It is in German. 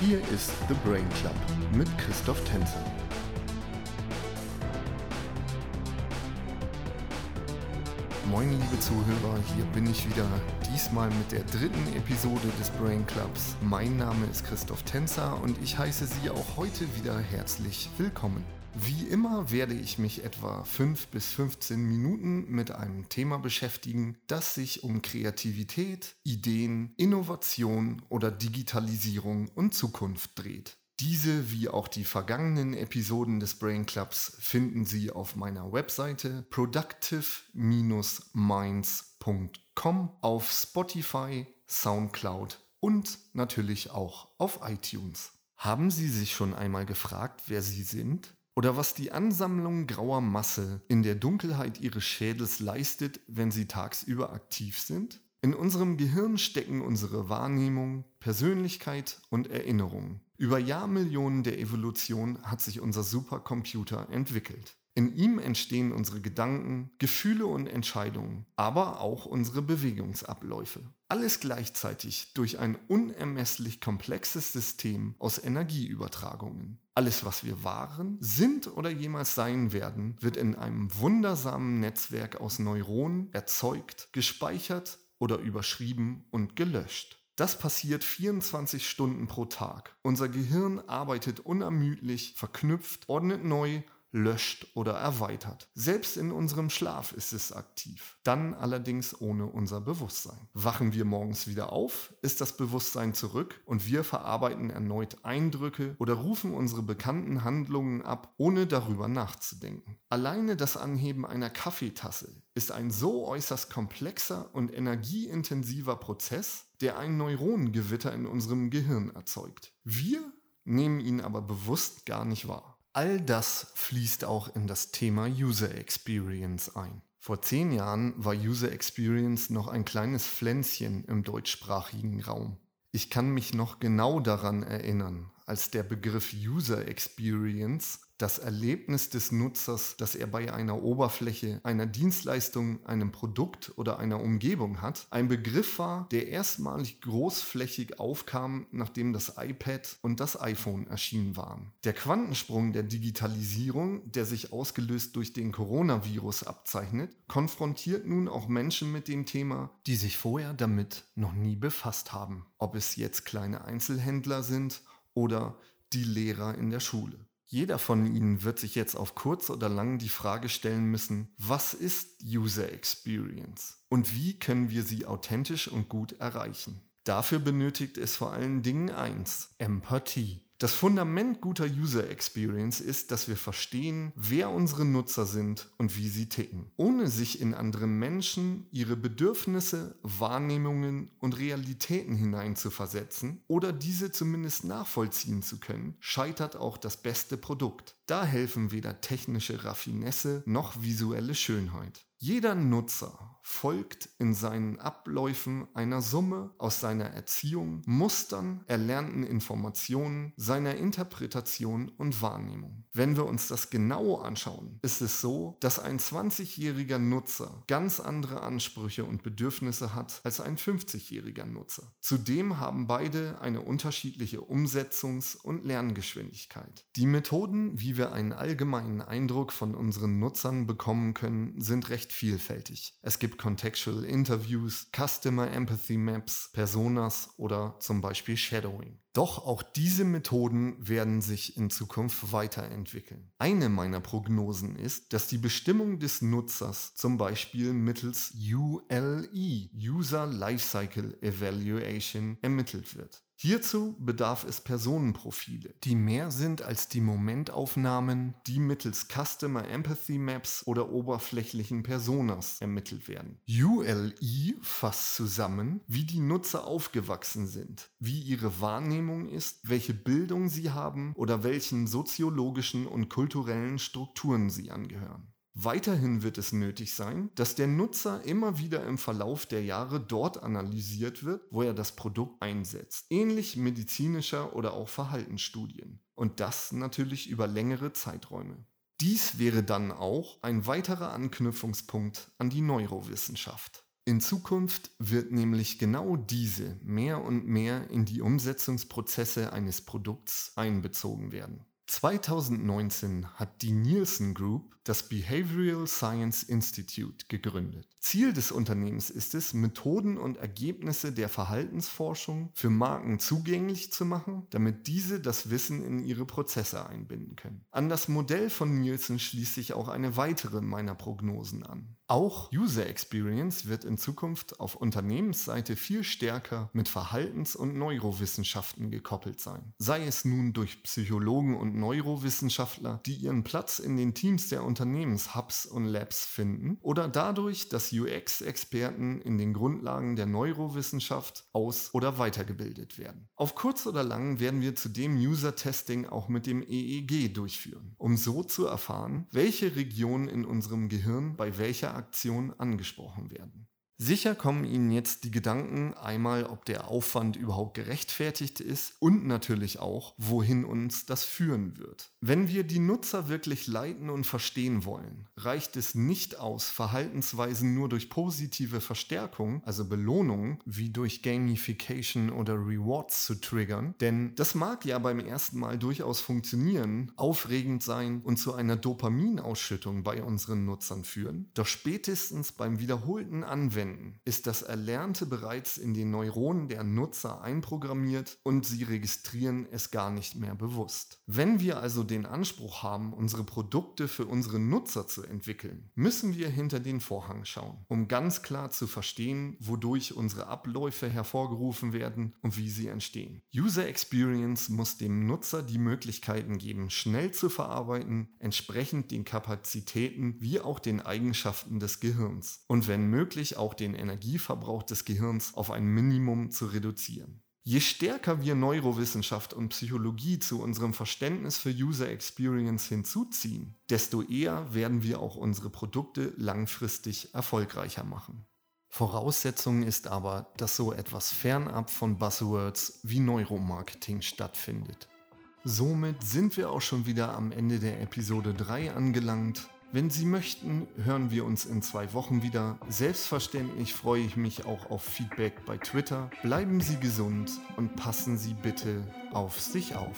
Hier ist The Brain Club mit Christoph Tänzer. Moin liebe Zuhörer, hier bin ich wieder, diesmal mit der dritten Episode des Brain Clubs. Mein Name ist Christoph Tänzer und ich heiße Sie auch heute wieder herzlich willkommen. Wie immer werde ich mich etwa 5 bis 15 Minuten mit einem Thema beschäftigen, das sich um Kreativität, Ideen, Innovation oder Digitalisierung und Zukunft dreht. Diese wie auch die vergangenen Episoden des Brain Clubs finden Sie auf meiner Webseite productive-minds.com, auf Spotify, SoundCloud und natürlich auch auf iTunes. Haben Sie sich schon einmal gefragt, wer Sie sind? Oder was die Ansammlung grauer Masse in der Dunkelheit ihres Schädels leistet, wenn sie tagsüber aktiv sind? In unserem Gehirn stecken unsere Wahrnehmung, Persönlichkeit und Erinnerung. Über Jahrmillionen der Evolution hat sich unser Supercomputer entwickelt. In ihm entstehen unsere Gedanken, Gefühle und Entscheidungen, aber auch unsere Bewegungsabläufe. Alles gleichzeitig durch ein unermesslich komplexes System aus Energieübertragungen. Alles, was wir waren, sind oder jemals sein werden, wird in einem wundersamen Netzwerk aus Neuronen erzeugt, gespeichert oder überschrieben und gelöscht. Das passiert 24 Stunden pro Tag. Unser Gehirn arbeitet unermüdlich, verknüpft, ordnet neu löscht oder erweitert. Selbst in unserem Schlaf ist es aktiv, dann allerdings ohne unser Bewusstsein. Wachen wir morgens wieder auf, ist das Bewusstsein zurück und wir verarbeiten erneut Eindrücke oder rufen unsere bekannten Handlungen ab, ohne darüber nachzudenken. Alleine das Anheben einer Kaffeetasse ist ein so äußerst komplexer und energieintensiver Prozess, der ein Neuronengewitter in unserem Gehirn erzeugt. Wir nehmen ihn aber bewusst gar nicht wahr. All das fließt auch in das Thema User Experience ein. Vor zehn Jahren war User Experience noch ein kleines Pflänzchen im deutschsprachigen Raum. Ich kann mich noch genau daran erinnern, als der Begriff User Experience das Erlebnis des Nutzers, das er bei einer Oberfläche, einer Dienstleistung, einem Produkt oder einer Umgebung hat, ein Begriff war, der erstmalig großflächig aufkam, nachdem das iPad und das iPhone erschienen waren. Der Quantensprung der Digitalisierung, der sich ausgelöst durch den Coronavirus abzeichnet, konfrontiert nun auch Menschen mit dem Thema, die sich vorher damit noch nie befasst haben. Ob es jetzt kleine Einzelhändler sind oder die Lehrer in der Schule. Jeder von Ihnen wird sich jetzt auf kurz oder lang die Frage stellen müssen, was ist User Experience und wie können wir sie authentisch und gut erreichen? Dafür benötigt es vor allen Dingen eins, Empathie. Das Fundament guter User Experience ist, dass wir verstehen, wer unsere Nutzer sind und wie sie ticken. Ohne sich in andere Menschen, ihre Bedürfnisse, Wahrnehmungen und Realitäten hineinzuversetzen oder diese zumindest nachvollziehen zu können, scheitert auch das beste Produkt. Da helfen weder technische Raffinesse noch visuelle Schönheit. Jeder Nutzer folgt in seinen Abläufen einer Summe aus seiner Erziehung, Mustern, erlernten Informationen, seiner Interpretation und Wahrnehmung. Wenn wir uns das genau anschauen, ist es so, dass ein 20-jähriger Nutzer ganz andere Ansprüche und Bedürfnisse hat als ein 50-jähriger Nutzer. Zudem haben beide eine unterschiedliche Umsetzungs- und Lerngeschwindigkeit. Die Methoden, wie wir einen allgemeinen Eindruck von unseren Nutzern bekommen können, sind recht vielfältig. Es gibt Contextual Interviews, Customer Empathy Maps, Personas oder zum Beispiel Shadowing. Doch auch diese Methoden werden sich in Zukunft weiterentwickeln. Eine meiner Prognosen ist, dass die Bestimmung des Nutzers zum Beispiel mittels ULE, User Lifecycle Evaluation, ermittelt wird. Hierzu bedarf es Personenprofile, die mehr sind als die Momentaufnahmen, die mittels Customer Empathy Maps oder oberflächlichen Personas ermittelt werden. ULE fasst zusammen, wie die Nutzer aufgewachsen sind, wie ihre Wahrnehmung ist, welche Bildung sie haben oder welchen soziologischen und kulturellen Strukturen sie angehören. Weiterhin wird es nötig sein, dass der Nutzer immer wieder im Verlauf der Jahre dort analysiert wird, wo er das Produkt einsetzt. Ähnlich medizinischer oder auch Verhaltensstudien. Und das natürlich über längere Zeiträume. Dies wäre dann auch ein weiterer Anknüpfungspunkt an die Neurowissenschaft. In Zukunft wird nämlich genau diese mehr und mehr in die Umsetzungsprozesse eines Produkts einbezogen werden. 2019 hat die Nielsen Group das Behavioral Science Institute gegründet. Ziel des Unternehmens ist es, Methoden und Ergebnisse der Verhaltensforschung für Marken zugänglich zu machen, damit diese das Wissen in ihre Prozesse einbinden können. An das Modell von Nielsen schließt sich auch eine weitere meiner Prognosen an. Auch User Experience wird in Zukunft auf Unternehmensseite viel stärker mit Verhaltens- und Neurowissenschaften gekoppelt sein. Sei es nun durch Psychologen und Neurowissenschaftler, die ihren Platz in den Teams der Unternehmenshubs und Labs finden, oder dadurch, dass UX-Experten in den Grundlagen der Neurowissenschaft aus- oder weitergebildet werden. Auf kurz oder lang werden wir zudem User-Testing auch mit dem EEG durchführen, um so zu erfahren, welche Regionen in unserem Gehirn bei welcher Aktion angesprochen werden. Sicher kommen Ihnen jetzt die Gedanken einmal, ob der Aufwand überhaupt gerechtfertigt ist und natürlich auch, wohin uns das führen wird. Wenn wir die Nutzer wirklich leiten und verstehen wollen, reicht es nicht aus, Verhaltensweisen nur durch positive Verstärkung, also Belohnungen, wie durch Gamification oder Rewards zu triggern, denn das mag ja beim ersten Mal durchaus funktionieren, aufregend sein und zu einer Dopaminausschüttung bei unseren Nutzern führen, doch spätestens beim wiederholten Anwenden Anwenden ist das Erlernte bereits in den Neuronen der Nutzer einprogrammiert und sie registrieren es gar nicht mehr bewusst. Wenn wir also den Anspruch haben, unsere Produkte für unsere Nutzer zu entwickeln, müssen wir hinter den Vorhang schauen, um ganz klar zu verstehen, wodurch unsere Abläufe hervorgerufen werden und wie sie entstehen. User Experience muss dem Nutzer die Möglichkeiten geben, schnell zu verarbeiten, entsprechend den Kapazitäten wie auch den Eigenschaften des Gehirns und wenn möglich auch den Energieverbrauch des Gehirns auf ein Minimum zu reduzieren. Je stärker wir Neurowissenschaft und Psychologie zu unserem Verständnis für User Experience hinzuziehen, desto eher werden wir auch unsere Produkte langfristig erfolgreicher machen. Voraussetzung ist aber, dass so etwas fernab von Buzzwords wie Neuromarketing stattfindet. Somit sind wir auch schon wieder am Ende der Episode 3 angelangt. Wenn Sie möchten, hören wir uns in zwei Wochen wieder. Selbstverständlich freue ich mich auch auf Feedback bei Twitter. Bleiben Sie gesund und passen Sie bitte auf sich auf.